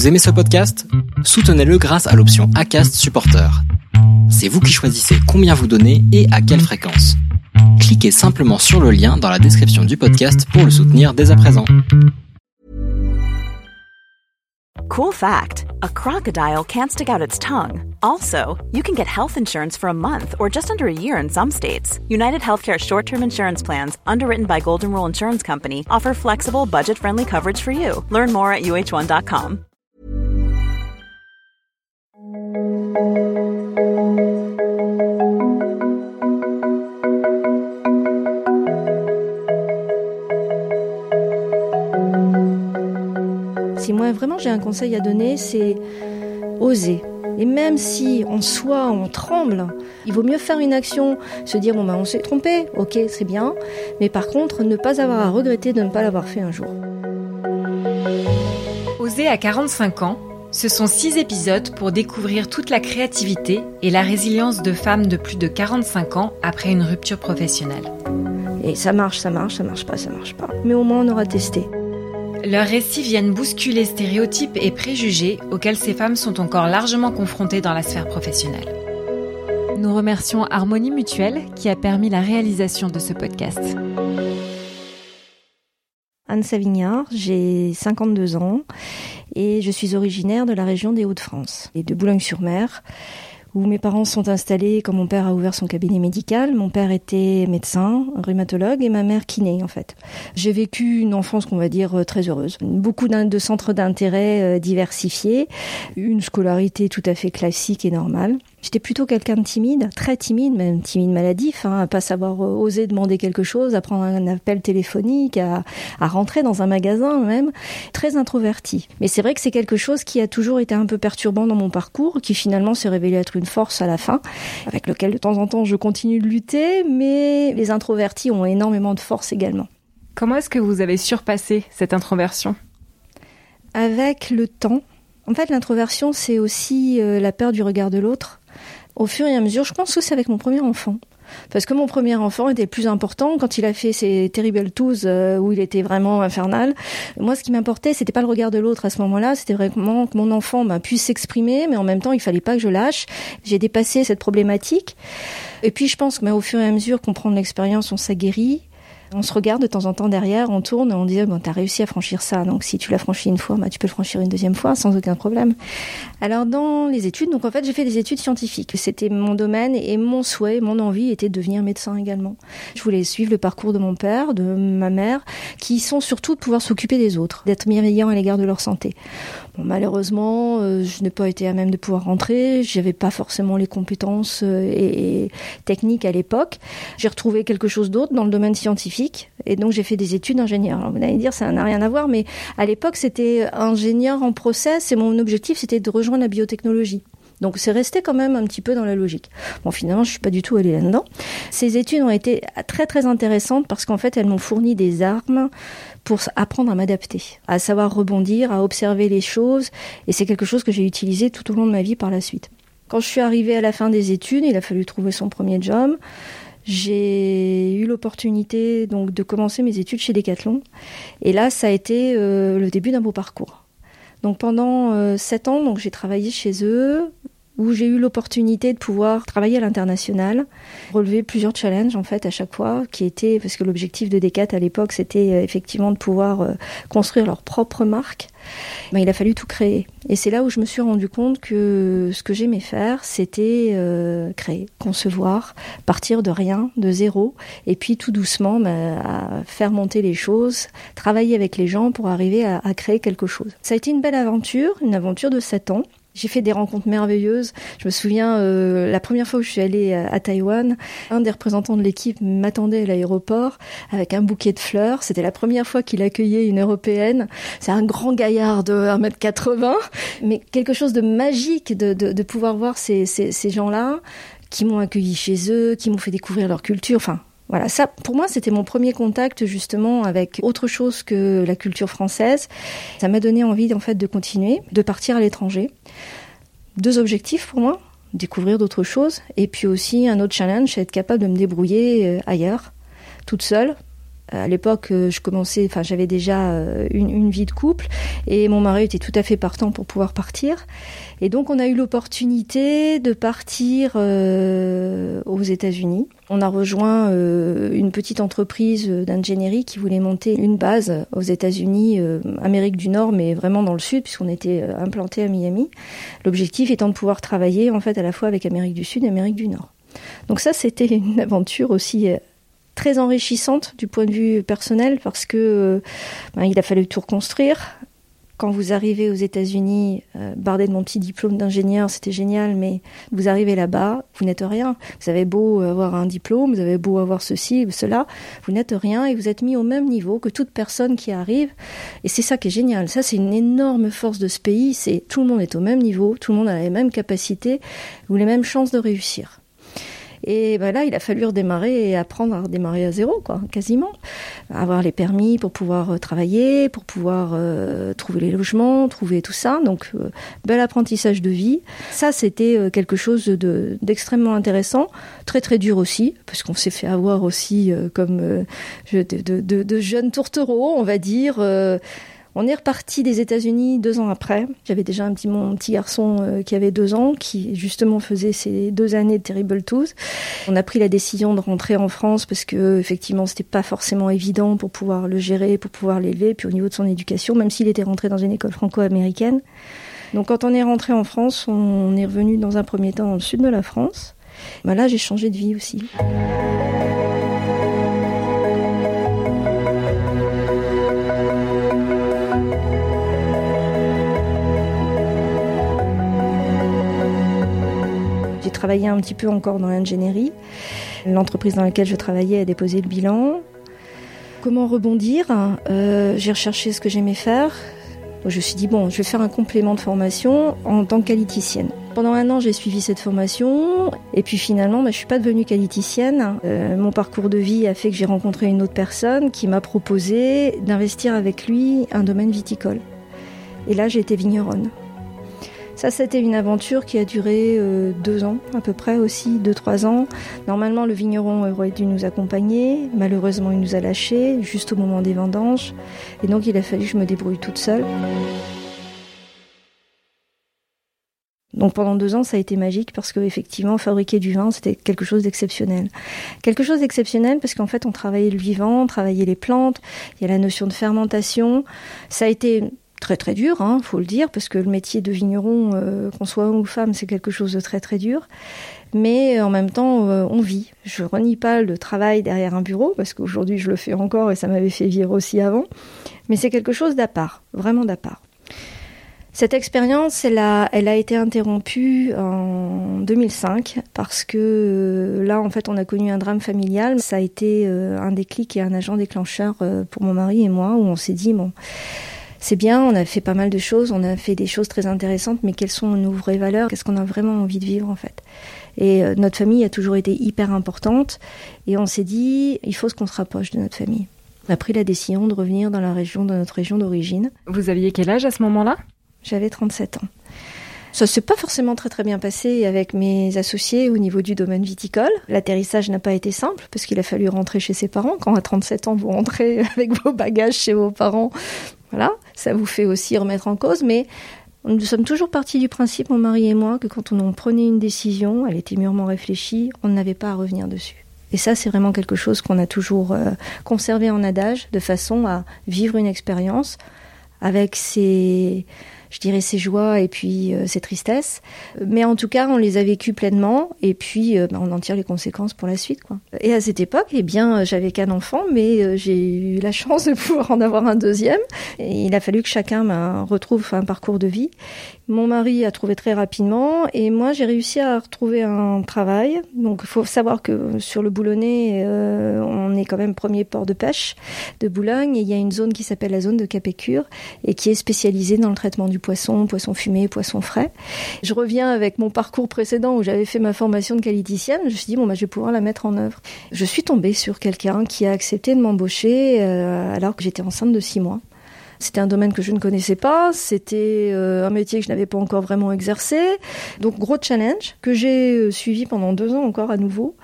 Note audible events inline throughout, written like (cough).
Vous aimez ce podcast? Soutenez-le grâce à l'option ACAST Supporter. C'est vous qui choisissez combien vous donnez et à quelle fréquence. Cliquez simplement sur le lien dans la description du podcast pour le soutenir dès à présent. Cool fact a crocodile can't stick out its tongue. Also, you can get health insurance for a month or just under a year in some states. United Healthcare short term insurance plans, underwritten by Golden Rule Insurance Company, offer flexible, budget friendly coverage for you. Learn more at uh1.com. Si moi vraiment j'ai un conseil à donner, c'est oser. Et même si en soi on tremble, il vaut mieux faire une action, se dire bon ben on s'est trompé, ok c'est bien, mais par contre ne pas avoir à regretter de ne pas l'avoir fait un jour. Oser à 45 ans, ce sont six épisodes pour découvrir toute la créativité et la résilience de femmes de plus de 45 ans après une rupture professionnelle. Et ça marche, ça marche, ça marche pas, ça marche pas. Mais au moins on aura testé. Leurs récits viennent bousculer stéréotypes et préjugés auxquels ces femmes sont encore largement confrontées dans la sphère professionnelle. Nous remercions Harmonie Mutuelle qui a permis la réalisation de ce podcast. Anne Savignard, j'ai 52 ans et je suis originaire de la région des Hauts-de-France et de Boulogne-sur-Mer où mes parents sont installés quand mon père a ouvert son cabinet médical. Mon père était médecin, rhumatologue et ma mère kiné en fait. J'ai vécu une enfance qu'on va dire très heureuse. Beaucoup de centres d'intérêt euh, diversifiés, une scolarité tout à fait classique et normale. J'étais plutôt quelqu'un de timide, très timide, même timide maladif, hein, à pas savoir euh, oser demander quelque chose, à prendre un appel téléphonique, à, à rentrer dans un magasin même, très introverti. Mais c'est vrai que c'est quelque chose qui a toujours été un peu perturbant dans mon parcours, qui finalement s'est révélé être une force à la fin, avec lequel de temps en temps je continue de lutter, mais les introvertis ont énormément de force également. Comment est-ce que vous avez surpassé cette introversion? Avec le temps. En fait, l'introversion, c'est aussi euh, la peur du regard de l'autre au fur et à mesure, je pense que c'est avec mon premier enfant. Parce que mon premier enfant était plus important quand il a fait ses Terrible Twos euh, où il était vraiment infernal. Moi, ce qui m'importait, c'était pas le regard de l'autre à ce moment-là, c'était vraiment que mon enfant bah, puisse s'exprimer, mais en même temps, il fallait pas que je lâche. J'ai dépassé cette problématique. Et puis, je pense que bah, au fur et à mesure qu'on prend de l'expérience, on s'aguerrit. On se regarde de temps en temps derrière, on tourne, on dit bon, t'as réussi à franchir ça, donc si tu l'as franchi une fois, bah, tu peux le franchir une deuxième fois sans aucun problème. Alors dans les études, donc en fait j'ai fait des études scientifiques. C'était mon domaine et mon souhait, mon envie était de devenir médecin également. Je voulais suivre le parcours de mon père, de ma mère, qui sont surtout de pouvoir s'occuper des autres, d'être bienveillant à l'égard de leur santé. Bon, malheureusement, euh, je n'ai pas été à même de pouvoir rentrer. J'avais pas forcément les compétences euh, et, et techniques à l'époque. J'ai retrouvé quelque chose d'autre dans le domaine scientifique et donc j'ai fait des études d'ingénieur. Vous allez dire ça n'a rien à voir, mais à l'époque c'était ingénieur en process et mon objectif c'était de rejoindre la biotechnologie. Donc c'est resté quand même un petit peu dans la logique. Bon, finalement, je suis pas du tout allée là-dedans. Ces études ont été très très intéressantes parce qu'en fait, elles m'ont fourni des armes pour apprendre à m'adapter, à savoir rebondir, à observer les choses. Et c'est quelque chose que j'ai utilisé tout au long de ma vie par la suite. Quand je suis arrivée à la fin des études, il a fallu trouver son premier job. J'ai eu l'opportunité donc de commencer mes études chez Decathlon. Et là, ça a été euh, le début d'un beau parcours. Donc pendant euh, sept ans, donc j'ai travaillé chez eux, où j'ai eu l'opportunité de pouvoir travailler à l'international, relever plusieurs challenges en fait à chaque fois, qui étaient parce que l'objectif de Decat à l'époque c'était euh, effectivement de pouvoir euh, construire leur propre marque. Ben, il a fallu tout créer, et c'est là où je me suis rendu compte que ce que j'aimais faire, c'était euh, créer, concevoir, partir de rien, de zéro, et puis tout doucement à faire monter les choses, travailler avec les gens pour arriver à, à créer quelque chose. Ça a été une belle aventure, une aventure de sept ans. J'ai fait des rencontres merveilleuses. Je me souviens, euh, la première fois où je suis allée à, Taïwan, un des représentants de l'équipe m'attendait à l'aéroport avec un bouquet de fleurs. C'était la première fois qu'il accueillait une européenne. C'est un grand gaillard de 1m80, mais quelque chose de magique de, de, de pouvoir voir ces, ces, ces gens-là qui m'ont accueilli chez eux, qui m'ont fait découvrir leur culture. Enfin, voilà, ça, pour moi, c'était mon premier contact justement avec autre chose que la culture française. Ça m'a donné envie, en fait, de continuer, de partir à l'étranger. Deux objectifs pour moi découvrir d'autres choses, et puis aussi un autre challenge, être capable de me débrouiller euh, ailleurs, toute seule, À l'époque, je commençais, enfin, j'avais déjà une, une, vie de couple et mon mari était tout à fait partant pour pouvoir partir. Et donc, on a eu l'opportunité de partir euh, aux États-Unis. On a rejoint euh, une petite entreprise d'ingénierie qui voulait monter une base aux États-Unis, euh, Amérique du Nord, mais vraiment dans le sud, puisqu'on était implanté à Miami. L'objectif étant de pouvoir travailler en fait à la fois avec Amérique du Sud et Amérique du Nord. Donc ça, c'était une aventure aussi très enrichissante du point de vue personnel parce que ben, il a fallu tout reconstruire quand vous arrivez aux États-Unis, euh, bardé de mon petit diplôme d'ingénieur, c'était génial, mais vous arrivez là-bas, vous n'êtes rien. Vous avez beau avoir un diplôme, vous avez beau avoir ceci ou cela, vous n'êtes rien et vous êtes mis au même niveau que toute personne qui arrive. Et c'est ça qui est génial. Ça, c'est une énorme force de ce pays. C'est tout le monde est au même niveau, tout le monde a les mêmes capacités ou les mêmes chances de réussir. Et ben là, il a fallu redémarrer et apprendre à redémarrer à zéro, quoi, quasiment. Avoir les permis pour pouvoir euh, travailler, pour pouvoir euh, trouver les logements, trouver tout ça. Donc, euh, bel apprentissage de vie. Ça, c'était quelque chose de, d'extrêmement intéressant, très très dur aussi, parce qu'on s'est fait avoir aussi comme de, de, de, de, jeunes tourtereaux, on va dire. On est reparti des États-Unis deux ans après. J'avais déjà un petit mon petit garçon euh, qui avait deux ans, qui justement faisait ces deux années de Terrible Twos. On a pris la décision de rentrer en France parce que effectivement c'était pas forcément évident pour pouvoir le gérer, pour pouvoir l'élever, puis au niveau de son éducation, même s'il était rentré dans une école franco-américaine. Donc quand on est rentré en France, on est revenu dans un premier temps dans le sud de la France. Bah là j'ai changé de vie aussi. Travaillé un petit peu encore dans l'ingénierie. L'entreprise dans laquelle je travaillais a déposé le bilan. Comment rebondir euh, J'ai recherché ce que j'aimais faire. je me suis dit, bon, je vais faire un complément de formation en tant que qualiticienne. Pendant un an, j'ai suivi cette formation et puis finalement, bah, je suis pas devenue qualiticienne. Euh, mon parcours de vie a fait que j'ai rencontré une autre personne qui m'a proposé d'investir avec lui un domaine viticole. Et là, j'ai été vigneronne. Ça, c'était une aventure qui a duré euh, deux ans à peu près aussi, deux, trois ans. Normalement, le vigneron aurait dû nous accompagner. Malheureusement, il nous a lâchés juste au moment des vendanges. Et donc, il a fallu que je me débrouille toute seule. Donc pendant deux ans, ça a été magique parce que effectivement, fabriquer du vin, c'était quelque chose d'exceptionnel. Quelque chose d'exceptionnel parce qu'en fait, on travaillait le vivant, on travaillait les plantes. Il y a la notion de fermentation. Ça a été très très dur, hein, faut le dire, parce que le métier de vigneron, euh, qu'on soit homme ou femme, c'est quelque chose de très très dur. Mais euh, en même temps, euh, on vit. Je renie pas le travail derrière un bureau, parce qu'aujourd'hui je le fais encore et ça m'avait fait vivre aussi avant. Mais c'est quelque chose d'à part, vraiment d'à part. Cette expérience, elle a, elle a été interrompue en 2005 parce que là, en fait, on a connu un drame familial. Ça a été un déclic et un agent déclencheur pour mon mari et moi, où on s'est dit, bon, c'est bien, on a fait pas mal de choses, on a fait des choses très intéressantes, mais quelles sont nos vraies valeurs? Qu'est-ce qu'on a vraiment envie de vivre en fait? Et euh, notre famille a toujours été hyper importante, et on s'est dit, il faut qu'on se rapproche de notre famille. On a pris la décision de revenir dans la région, dans notre région d'origine. Vous aviez quel âge à ce moment-là? J'avais 37 ans. Ça s'est pas forcément très très bien passé avec mes associés au niveau du domaine viticole. L'atterrissage n'a pas été simple parce qu'il a fallu rentrer chez ses parents. Quand à 37 ans vous rentrez (laughs) avec vos bagages chez vos parents, voilà, ça vous fait aussi remettre en cause, mais nous sommes toujours partis du principe, mon mari et moi, que quand on prenait une décision, elle était mûrement réfléchie, on n'avait pas à revenir dessus. Et ça, c'est vraiment quelque chose qu'on a toujours euh, conservé en adage, de façon à vivre une expérience avec ses je dirais, ses joies et puis euh, ses tristesses. Mais en tout cas, on les a vécues pleinement et puis euh, bah, on en tire les conséquences pour la suite. Quoi. Et à cette époque, eh bien, j'avais qu'un enfant, mais euh, j'ai eu la (laughs) chance de pouvoir en avoir un deuxième. Et il a fallu que chacun bah, retrouve un parcours de vie. Mon mari a trouvé très rapidement et moi j'ai réussi à retrouver un travail. Donc il faut savoir que sur le Boulonnais, euh, on est quand même premier port de pêche de Boulogne et il y a une zone qui s'appelle la zone de Capécure et qui est spécialisée dans le traitement du poisson, poisson fumé, poisson frais. Je reviens avec mon parcours précédent où j'avais fait ma formation de qualiticienne. Je me suis dit bon bah je vais pouvoir la mettre en œuvre. Je suis tombée sur quelqu'un qui a accepté de m'embaucher euh, alors que j'étais enceinte de six mois. C'était un domaine que je ne connaissais pas, c'était euh, un métier que je n'avais pas encore vraiment exercé. Donc gros challenge que j'ai euh, suivi pendant deux ans encore à nouveau,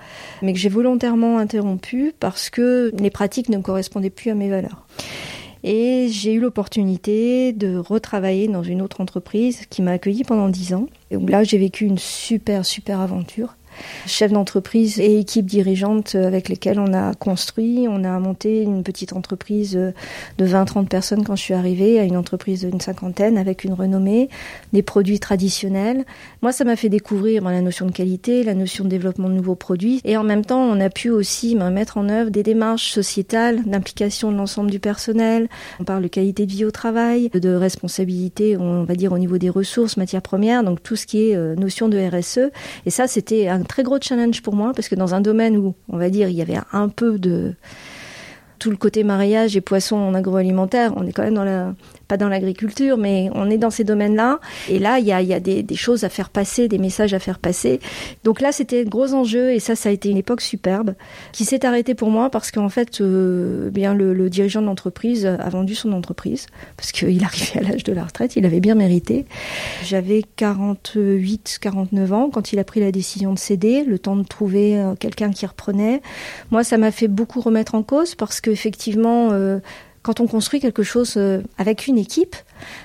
mais que j'ai volontairement interrompu parce que les pratiques ne correspondaient plus à mes valeurs. Et j'ai eu l'opportunité de retravailler dans une autre entreprise qui m'a accueilli pendant dix ans. Et là, j'ai vécu une super, super aventure chef d'entreprise et équipe dirigeante avec lesquelles on a construit. On a monté une petite entreprise de 20-30 personnes quand je suis arrivée à une entreprise d'une cinquantaine avec une renommée, des produits traditionnels. Moi, ça m'a fait découvrir la notion de qualité, la notion de développement de nouveaux produits et en même temps, on a pu aussi ben, mettre en œuvre des démarches sociétales d'implication de l'ensemble du personnel. On parle de qualité de vie au travail, de responsabilité, on va dire au niveau des ressources, matières premières, donc tout ce qui est euh, notion de RSE. Et ça, c'était un très gros challenge pour moi parce que dans un domaine où, on va dire, il y avait un peu de tout le côté mariage et poisson en agroalimentaire, on est quand même dans la pas dans l'agriculture, mais on est dans ces domaines-là. Et là, il y a, y a des, des, choses à faire passer, des messages à faire passer. Donc là, c'était un gros enjeu et ça, ça a été une époque superbe qui s'est arrêtée pour moi parce qu'en fait, euh, bien le, le, dirigeant de l'entreprise a vendu son entreprise parce qu'il (laughs) arrivait à l'âge de la retraite, il avait bien mérité. J'avais 48, 49 ans quand il a pris la décision de céder, le temps de trouver euh, quelqu'un qui reprenait. Moi, ça m'a fait beaucoup remettre en cause parce qu'effectivement, euh, quand on construit quelque chose euh, avec une équipe,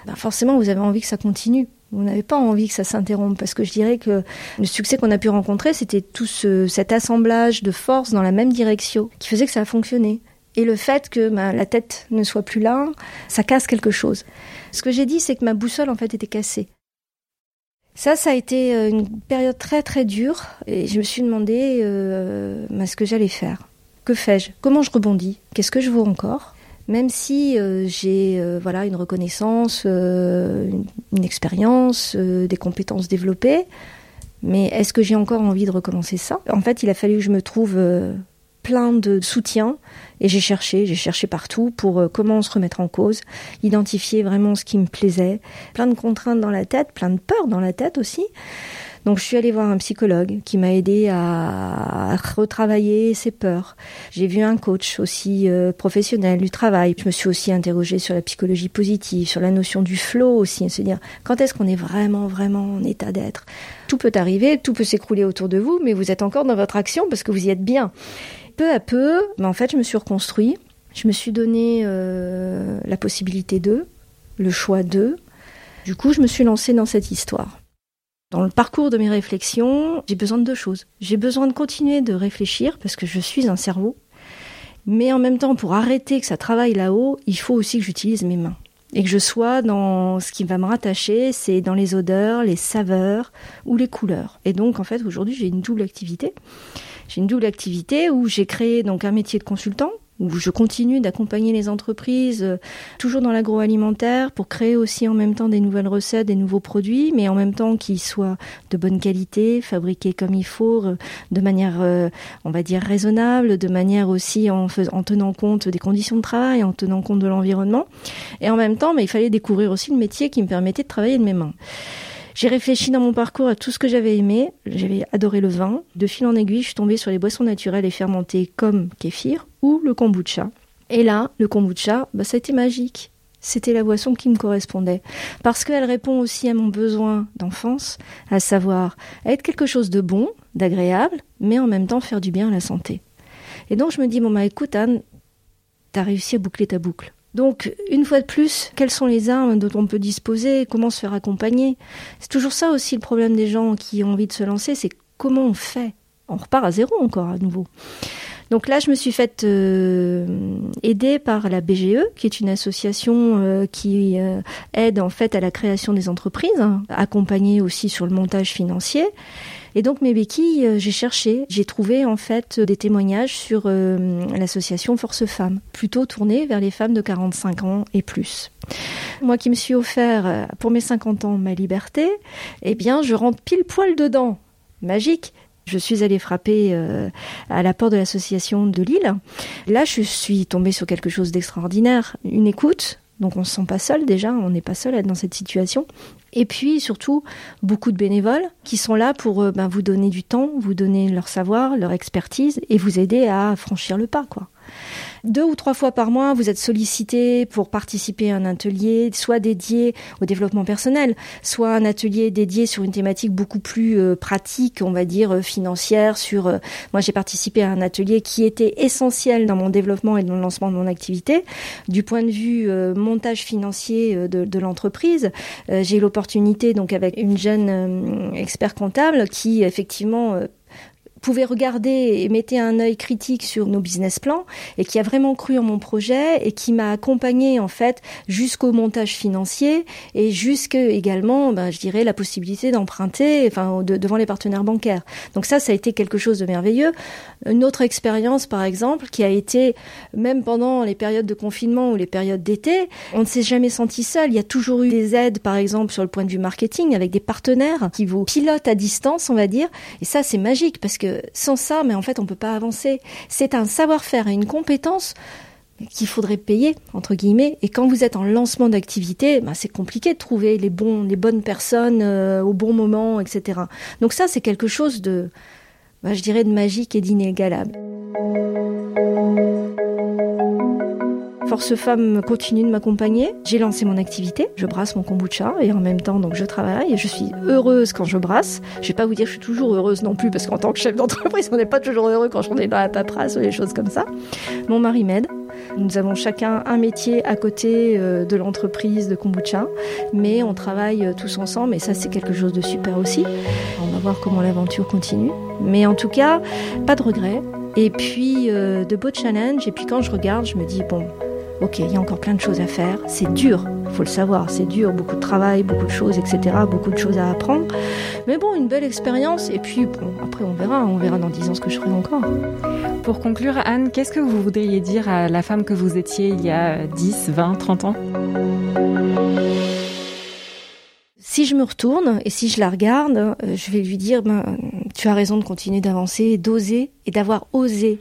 ben forcément vous avez envie que ça continue. Vous n'avez pas envie que ça s'interrompe parce que je dirais que le succès qu'on a pu rencontrer, c'était tout ce, cet assemblage de forces dans la même direction qui faisait que ça a fonctionné. Et le fait que ben, la tête ne soit plus là, ça casse quelque chose. Ce que j'ai dit, c'est que ma boussole en fait était cassée. Ça, ça a été euh, une période très très dure et je me suis demandé euh, ben, ce que j'allais faire. Que fais-je? Comment je rebondis? Qu'est-ce que je vaux encore? Même si euh, j'ai euh, voilà une reconnaissance, euh, une, expérience, des compétences développées, mais est-ce que j'ai encore envie de recommencer ça? En fait, il a fallu que je me trouve plein de soutien et j'ai cherché, j'ai cherché partout pour comment se remettre en cause, identifier vraiment ce qui me plaisait, plein de contraintes dans la tête, plein de peurs dans la tête aussi. Donc je suis allée voir un psychologue qui m'a aidé à retravailler ses peurs. J'ai vu un coach aussi euh, professionnel du travail. Je me suis aussi interrogée sur la psychologie positive, sur la notion du flow aussi, se dire quand est-ce qu'on est vraiment vraiment en état d'être. Tout peut arriver, tout peut s'écrouler autour de vous, mais vous êtes encore dans votre action parce que vous y êtes bien. Peu à peu, ben en fait, je me suis reconstruit. Je me suis donné euh, la possibilité d'eux, le choix d'eux. Du coup, je me suis lancée dans cette histoire. Dans le parcours de mes réflexions, j'ai besoin de deux choses. J'ai besoin de continuer de réfléchir parce que je suis un cerveau. Mais en même temps, pour arrêter que ça travaille là-haut, il faut aussi que j'utilise mes mains. Et que je sois dans ce qui va me rattacher, c'est dans les odeurs, les saveurs ou les couleurs. Et donc, en fait, aujourd'hui, j'ai une double activité. J'ai une double activité où j'ai créé donc un métier de consultant où je continue d'accompagner les entreprises, euh, toujours dans l'agroalimentaire, pour créer aussi en même temps des nouvelles recettes, des nouveaux produits, mais en même temps qu'ils soient de bonne qualité, fabriqués comme il faut, de manière, euh, on va dire, raisonnable, de manière aussi en, en tenant compte des conditions de travail, en tenant compte de l'environnement. Et en même temps, mais il fallait découvrir aussi le métier qui me permettait de travailler de mes mains. J'ai réfléchi dans mon parcours à tout ce que j'avais aimé. J'avais adoré le vin. De fil en aiguille, je suis tombée sur les boissons naturelles et fermentées comme kéfir ou le kombucha. Et là, le kombucha, bah, ça a été magique. C'était la boisson qui me correspondait. Parce qu'elle répond aussi à mon besoin d'enfance, à savoir être quelque chose de bon, d'agréable, mais en même temps faire du bien à la santé. Et donc je me dis, bon bah écoute Anne, t'as réussi à boucler ta boucle. Donc, une fois de plus, quelles sont les armes dont on peut disposer Comment se faire accompagner? C'est toujours ça aussi le problème des gens qui ont envie de se lancer, c'est comment on fait? On repart à zéro encore à nouveau. Donc là, je me suis faite euh, aider par la BGE, qui est une association euh, qui euh, aide en fait à la création des entreprises, accompagnée aussi sur le montage financier. Et donc mes béquilles, euh, j'ai cherché, j'ai trouvé en fait des témoignages sur l'association Force Femmes, plutôt tournée vers les femmes de 45 ans et plus. Moi qui me suis offert pour mes 50 ans ma liberté, eh bien je rentre pile poil dedans. Magique. Je suis allée frapper euh, à la porte de l'association de Lille. Là, je suis tombée sur quelque chose d'extraordinaire. Une écoute, donc on ne se sent pas seul déjà, on n'est pas seul à être dans cette situation. Et puis surtout, beaucoup de bénévoles qui sont là pour euh, ben, vous donner du temps, vous donner leur savoir, leur expertise et vous aider à franchir le pas. quoi. Deux ou trois fois par mois, vous êtes sollicité pour participer à un atelier, soit dédié au développement personnel, soit un atelier dédié sur une thématique beaucoup plus euh, pratique, on va dire euh, financière. Sur, euh, moi, j'ai participé à un atelier qui était essentiel dans mon développement et dans le lancement de mon activité, du point de vue montage financier de, de l'entreprise. j'ai eu l'opportunité, donc, avec une jeune expert comptable, qui effectivement pouvait regarder et mettait un œil critique sur nos business plans et qui a vraiment cru en mon projet et qui m'a accompagné en fait jusqu'au montage financier et jusque également, ben, je dirais, la possibilité d'emprunter, enfin, devant les partenaires bancaires. Donc ça, ça a été quelque chose de merveilleux. Une autre expérience, par exemple, qui a été même pendant les périodes de confinement ou les périodes d'été, on ne s'est jamais senti seul. Il y a toujours eu des aides, par exemple, sur le point de vue marketing, avec des partenaires qui vous pilotent à distance, on va dire. Et ça, c'est magique parce que sans ça, mais en fait, on peut pas avancer. C'est un savoir-faire et une compétence qu'il faudrait payer entre guillemets. Et quand vous êtes en lancement d'activité bah, c'est compliqué de trouver les bons les bonnes personnes euh, au bon moment etc donc ça c'est quelque chose de bah, je dirais de magique et d'inégalable Force Femme continue de m'accompagner. J'ai lancé mon activité. Je brasse mon kombucha et en même temps, donc, je travaille je suis heureuse quand je brasse. Je vais pas vous dire que je suis toujours heureuse non plus parce qu'en tant que chef d'entreprise, on n'est pas toujours heureux quand on est dans la paperasse ou des choses comme ça. Mon mari m'aide. Nous avons chacun un métier à côté euh, de l'entreprise de kombucha, mais on travaille euh, tous ensemble et ça c'est quelque chose de super aussi. On va voir comment l'aventure continue. Mais en tout cas, pas de regrets. Et puis euh, de beaux challenges. Et puis quand je regarde, je me dis bon, ok, il y a encore plein de choses à faire, c'est dur, il faut le savoir, c'est dur, beaucoup de travail, beaucoup de choses, etc., beaucoup de choses à apprendre. Mais bon, une belle expérience, et puis bon, après on verra, on verra dans 10 ans ce que je ferai encore. Pour conclure, Anne, qu'est-ce que vous voudriez dire à la femme que vous étiez il y a 10, 20, 30 ans? Si je me retourne et si je la regarde, euh, je vais lui dire ben, tu as raison de continuer d'avancer, d'oser et d'avoir osé.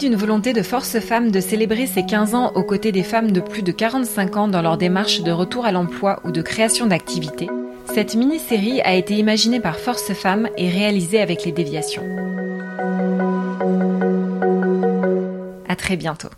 d'une volonté de force femme de célébrer ses 15 ans aux côtés des femmes de plus de 45 ans dans leur démarche de retour à l'emploi ou de création d'activité, cette mini-série a été imaginée par Force Femmes et réalisée avec les déviations. À très bientôt.